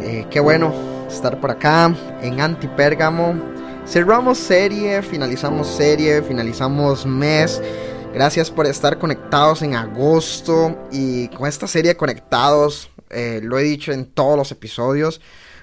Eh, qué bueno estar por acá en Antipérgamo. Cerramos serie, finalizamos serie, finalizamos mes. Gracias por estar conectados en agosto y con esta serie conectados, eh, lo he dicho en todos los episodios.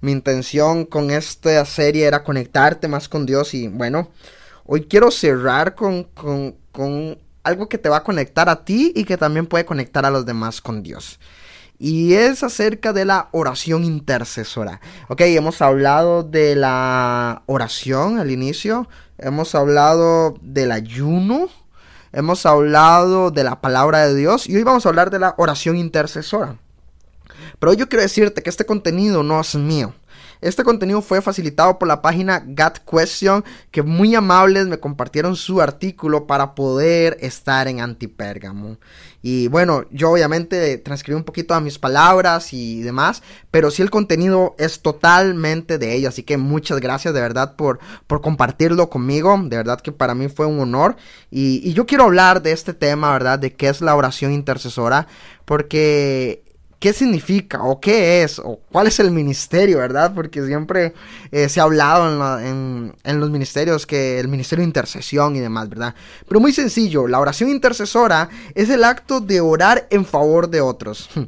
Mi intención con esta serie era conectarte más con Dios y bueno, hoy quiero cerrar con, con, con algo que te va a conectar a ti y que también puede conectar a los demás con Dios y es acerca de la oración intercesora. Ok, hemos hablado de la oración al inicio, hemos hablado del ayuno, hemos hablado de la palabra de Dios y hoy vamos a hablar de la oración intercesora. Pero yo quiero decirte que este contenido no es mío. Este contenido fue facilitado por la página Got Question, que muy amables me compartieron su artículo para poder estar en Antipérgamo. Y bueno, yo obviamente transcribí un poquito a mis palabras y demás, pero sí el contenido es totalmente de ellos. Así que muchas gracias de verdad por, por compartirlo conmigo. De verdad que para mí fue un honor. Y yo quiero hablar de este tema, ¿verdad? De qué es la oración intercesora. Porque qué significa o qué es o cuál es el ministerio, ¿verdad? Porque siempre eh, se ha hablado en, en, los ministerios que el ministerio de intercesión y demás, ¿verdad? Pero muy sencillo, la oración intercesora es el acto de orar en favor de otros.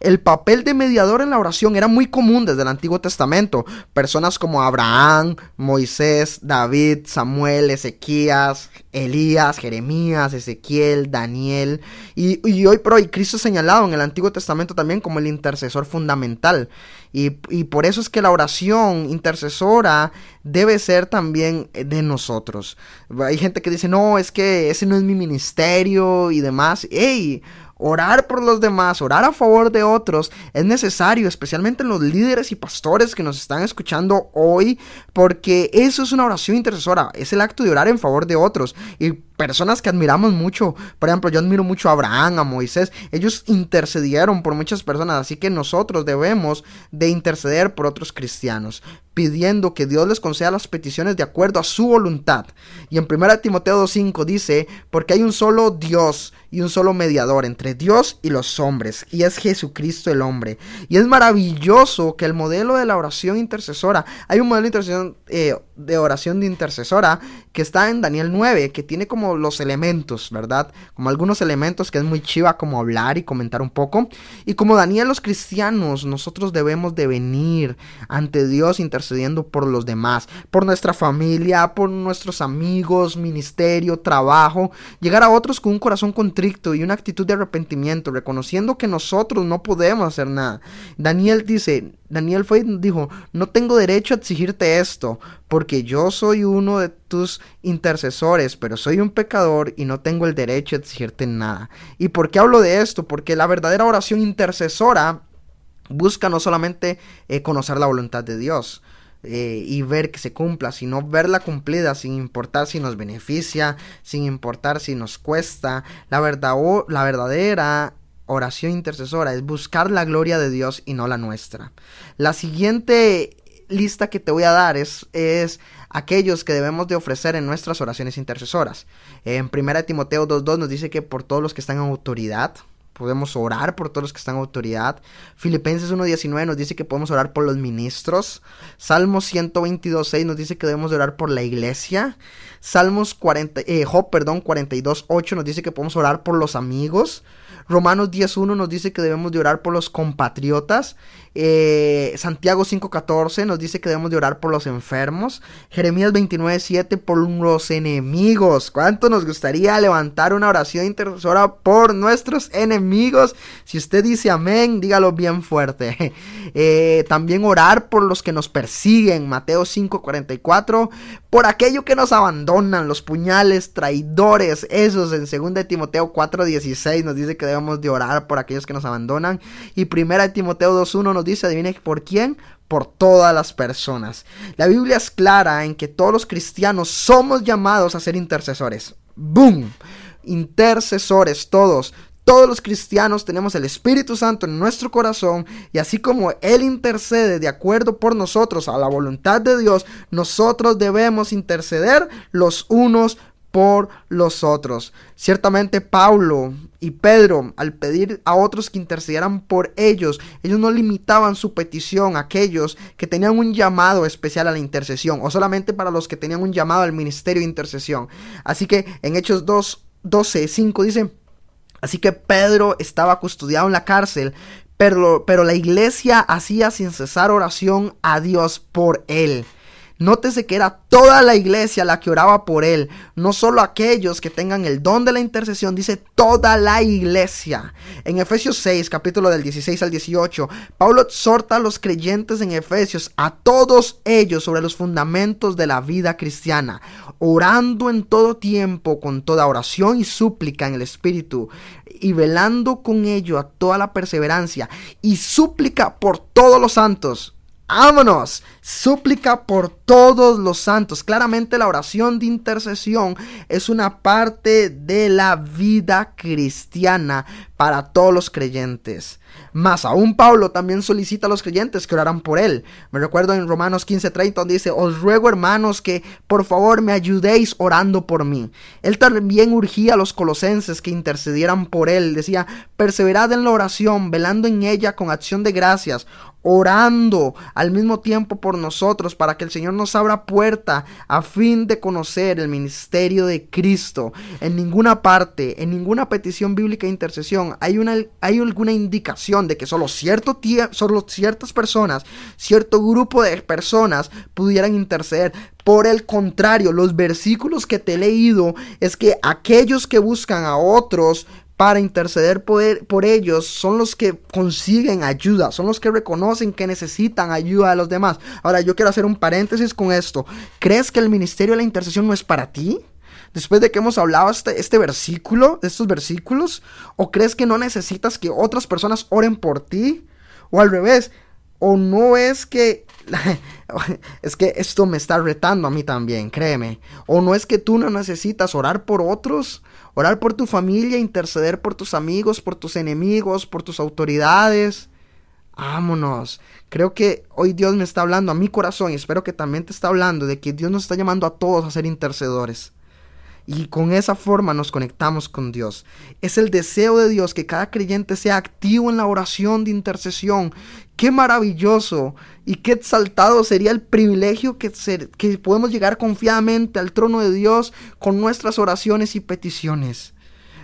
El papel de mediador en la oración era muy común desde el Antiguo Testamento. Personas como Abraham, Moisés, David, Samuel, Ezequías, Elías, Jeremías, Ezequiel, Daniel. Y, hoy por hoy Cristo es señalado en el Antiguo Testamento también como el intercesor fundamental. Y, y por eso es que la oración intercesora debe ser también de nosotros. Hay gente que dice, no, es que ese no es mi ministerio y demás. ¡Ey! Orar por los demás, orar a favor de otros es necesario, especialmente en los líderes y pastores que nos están escuchando hoy, porque eso es una oración intercesora, es el acto de orar en favor de otros. Y personas que admiramos mucho, por ejemplo, yo admiro mucho a Abraham, a Moisés, ellos intercedieron por muchas personas, así que nosotros debemos de interceder por otros cristianos, pidiendo que Dios les conceda las peticiones de acuerdo a su voluntad. Y en 1 Timoteo 2.5 dice, porque hay un solo Dios y un solo mediador entre Dios y los hombres, y es Jesucristo el hombre. Y es maravilloso que el modelo de la oración intercesora, hay un modelo de, intercesión, eh, de oración de intercesora que está en Daniel 9, que tiene como los elementos, ¿verdad? Como algunos elementos que es muy chiva como hablar y comentar un poco. Y como Daniel los cristianos, nosotros debemos de venir ante Dios intercediendo por los demás, por nuestra familia, por nuestros amigos, ministerio, trabajo, llegar a otros con un corazón contrito y una actitud de arrepentimiento, reconociendo que nosotros no podemos hacer nada. Daniel dice, Daniel fue y dijo, no tengo derecho a exigirte esto, porque yo soy uno de tus intercesores, pero soy un pecador y no tengo el derecho a exigirte nada. ¿Y por qué hablo de esto? Porque la verdadera oración intercesora busca no solamente eh, conocer la voluntad de Dios, eh, y ver que se cumpla, sino verla cumplida sin importar si nos beneficia, sin importar si nos cuesta. La, verdad, la verdadera oración intercesora es buscar la gloria de Dios y no la nuestra. La siguiente lista que te voy a dar es, es aquellos que debemos de ofrecer en nuestras oraciones intercesoras. En 1 Timoteo 2.2 nos dice que por todos los que están en autoridad, podemos orar por todos los que están en autoridad. Filipenses 1.19 nos dice que podemos orar por los ministros. Salmos 122.6 nos dice que debemos orar por la iglesia. Salmos 40, eh, 42.8 nos dice que podemos orar por los amigos. Romanos 10.1 nos dice que debemos de orar por los compatriotas. Eh, Santiago 5.14 nos dice que debemos de orar por los enfermos. Jeremías 29.7 por los enemigos. ¿Cuánto nos gustaría levantar una oración intercesora por nuestros enemigos? Si usted dice amén, dígalo bien fuerte. Eh, también orar por los que nos persiguen. Mateo 5.44. Por aquello que nos abandonan, los puñales, traidores. Esos en 2 Timoteo 4.16 nos dice que debemos de orar por aquellos que nos abandonan. Y 1 Timoteo 2.1 nos dice, adivine por quién, por todas las personas. La Biblia es clara en que todos los cristianos somos llamados a ser intercesores. ¡Boom! Intercesores todos. Todos los cristianos tenemos el Espíritu Santo en nuestro corazón y así como Él intercede de acuerdo por nosotros a la voluntad de Dios, nosotros debemos interceder los unos por los otros. Ciertamente Pablo y Pedro, al pedir a otros que intercedieran por ellos, ellos no limitaban su petición a aquellos que tenían un llamado especial a la intercesión, o solamente para los que tenían un llamado al ministerio de intercesión. Así que en Hechos 2, 12, 5 dice, así que Pedro estaba custodiado en la cárcel, pero, pero la iglesia hacía sin cesar oración a Dios por él. Nótese que era toda la iglesia la que oraba por él, no solo aquellos que tengan el don de la intercesión, dice toda la iglesia. En Efesios 6, capítulo del 16 al 18, Pablo exhorta a los creyentes en Efesios, a todos ellos sobre los fundamentos de la vida cristiana, orando en todo tiempo con toda oración y súplica en el Espíritu, y velando con ello a toda la perseverancia y súplica por todos los santos Vámonos. Súplica por todos los santos. Claramente la oración de intercesión es una parte de la vida cristiana para todos los creyentes. Más aún Pablo también solicita a los creyentes que oraran por él. Me recuerdo en Romanos 15:30 donde dice, os ruego hermanos que por favor me ayudéis orando por mí. Él también urgía a los colosenses que intercedieran por él. Decía, perseverad en la oración, velando en ella con acción de gracias, orando al mismo tiempo por nosotros para que el Señor nos abra puerta a fin de conocer el ministerio de Cristo. En ninguna parte, en ninguna petición bíblica de intercesión hay, una, hay alguna indicación de que solo, solo ciertas personas, cierto grupo de personas pudieran interceder. Por el contrario, los versículos que te he leído es que aquellos que buscan a otros para interceder por, ellos son los que consiguen ayuda, son los que reconocen que necesitan ayuda de los demás. Ahora, yo quiero hacer un paréntesis con esto. ¿Crees que el ministerio de la intercesión no es para ti? Después de que hemos hablado este, este versículo, estos versículos, ¿o crees que no necesitas que otras personas oren por ti? O al revés, o no es que es que esto me está retando a mí también, créeme. O no es que tú no necesitas orar por otros, orar por tu familia, interceder por tus amigos, por tus enemigos, por tus autoridades. Vámonos. Creo que hoy Dios me está hablando a mi corazón y espero que también te está hablando de que Dios nos está llamando a todos a ser intercedores y con esa forma nos conectamos con Dios. Es el deseo de Dios que cada creyente sea activo en la oración de intercesión. Qué maravilloso y qué exaltado sería el privilegio que, que podemos llegar confiadamente al trono de Dios con nuestras oraciones y peticiones.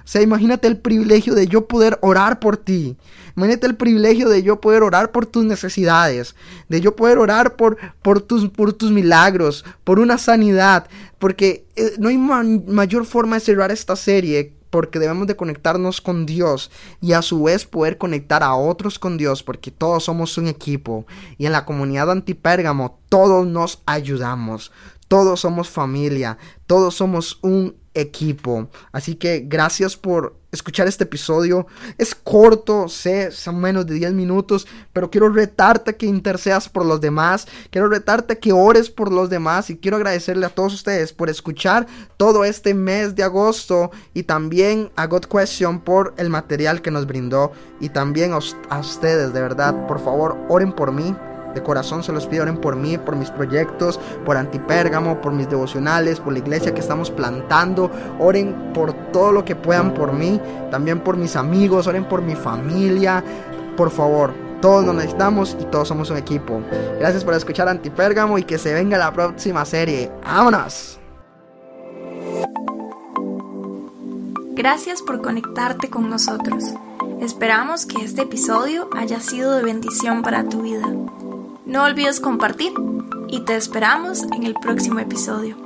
Sea, imagínate el privilegio de yo poder orar por ti. Imagínate el privilegio de yo poder orar por tus necesidades, de yo poder orar por, por, tus, por tus milagros, por una sanidad, porque eh, no hay mayor forma de cerrar esta serie porque debemos de conectarnos con Dios y a su vez poder conectar a otros con Dios porque todos somos un equipo y en la comunidad antipérgamo todos nos ayudamos, todos somos familia, todos somos un equipo. Así que gracias por escuchar este episodio. Es corto, sé, son menos de 10 minutos, pero quiero retarte que intercedas por los demás. Quiero retarte que ores por los demás y quiero agradecerle a todos ustedes por escuchar todo este mes de agosto y también a God Question por el material que nos brindó y también a, a ustedes, de verdad, por favor, oren por mí. De corazón se los pido, oren por mí, por mis proyectos, por Antipérgamo, por mis devocionales, por la iglesia que estamos plantando. Oren por todo lo que puedan por mí, también por mis amigos, oren por mi familia. Por favor, todos nos necesitamos y todos somos un equipo. Gracias por escuchar Antipérgamo y que se venga la próxima serie. ¡Vámonos! Gracias por conectarte con nosotros. Esperamos que este episodio haya sido de bendición para tu vida. No olvides compartir y te esperamos en el próximo episodio.